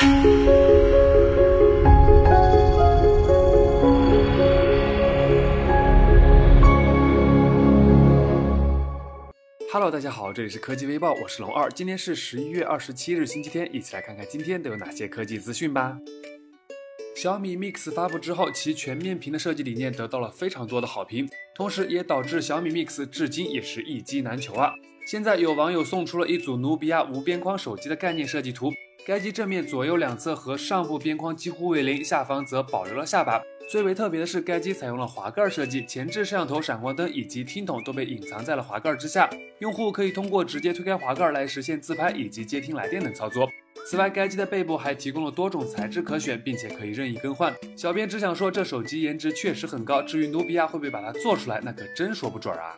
Hello，大家好，这里是科技微报，我是龙二，今天是十一月二十七日，星期天，一起来看看今天都有哪些科技资讯吧。小米 Mix 发布之后，其全面屏的设计理念得到了非常多的好评，同时也导致小米 Mix 至今也是一机难求啊。现在有网友送出了一组努比亚无边框手机的概念设计图，该机正面左右两侧和上部边框几乎为零，下方则保留了下巴。最为特别的是，该机采用了滑盖设计，前置摄像头、闪光灯以及听筒都被隐藏在了滑盖之下，用户可以通过直接推开滑盖来实现自拍以及接听来电等操作。此外，该机的背部还提供了多种材质可选，并且可以任意更换。小编只想说，这手机颜值确实很高，至于努比亚会不会把它做出来，那可真说不准啊。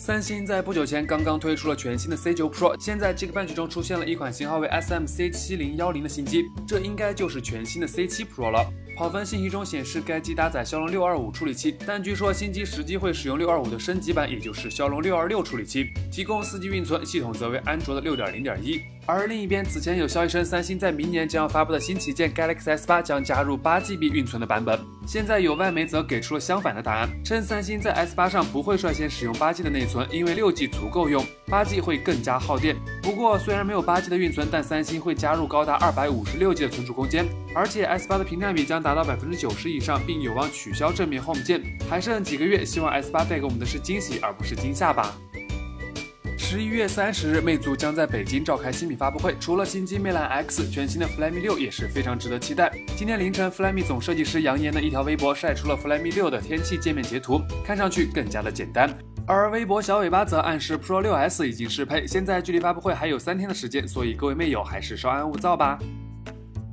三星在不久前刚刚推出了全新的 C9 Pro，现在这个半区中出现了一款型号为 SM-C7010 的新机，这应该就是全新的 C7 Pro 了。跑分信息中显示，该机搭载骁龙六二五处理器，但据说新机实际会使用六二五的升级版，也就是骁龙六二六处理器，提供四 G 运存，系统则为安卓的六点零点一。而另一边，此前有消息称，三星在明年将要发布的新旗舰 Galaxy S 八将加入八 GB 运存的版本。现在有外媒则给出了相反的答案，称三星在 S 八上不会率先使用八 G 的内存，因为六 G 足够用，八 G 会更加耗电。不过虽然没有八 G 的运存，但三星会加入高达二百五十六 G 的存储空间，而且 S 八的屏占比将达到百分之九十以上，并有望取消正面 Home 键。还剩几个月，希望 S 八带给我们的是惊喜，而不是惊吓吧。十一月三十日，魅族将在北京召开新品发布会。除了新机魅蓝 X，全新的 Flyme 六也是非常值得期待。今天凌晨，Flyme 总设计师杨岩的一条微博晒出了 Flyme 六的天气界面截图，看上去更加的简单。而微博小尾巴则暗示 Pro 六 S 已经适配。现在距离发布会还有三天的时间，所以各位魅友还是稍安勿躁吧。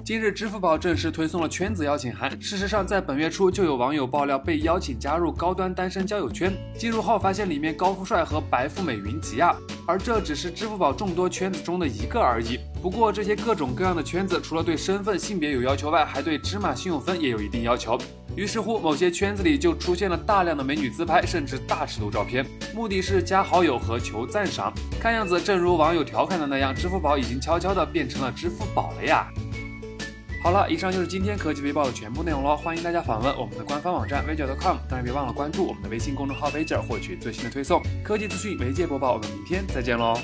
今日，支付宝正式推送了圈子邀请函。事实上，在本月初就有网友爆料被邀请加入高端单身交友圈，进入后发现里面高富帅和白富美云集啊！而这只是支付宝众多圈子中的一个而已。不过，这些各种各样的圈子，除了对身份、性别有要求外，还对芝麻信用分也有一定要求。于是乎，某些圈子里就出现了大量的美女自拍，甚至大尺度照片，目的是加好友和求赞赏。看样子，正如网友调侃的那样，支付宝已经悄悄地变成了支付宝了呀！好了，以上就是今天科技微报的全部内容了。欢迎大家访问我们的官方网站 v 九 .com，当然别忘了关注我们的微信公众号 v 九，获取最新的推送。科技资讯媒介播报，我们明天再见喽。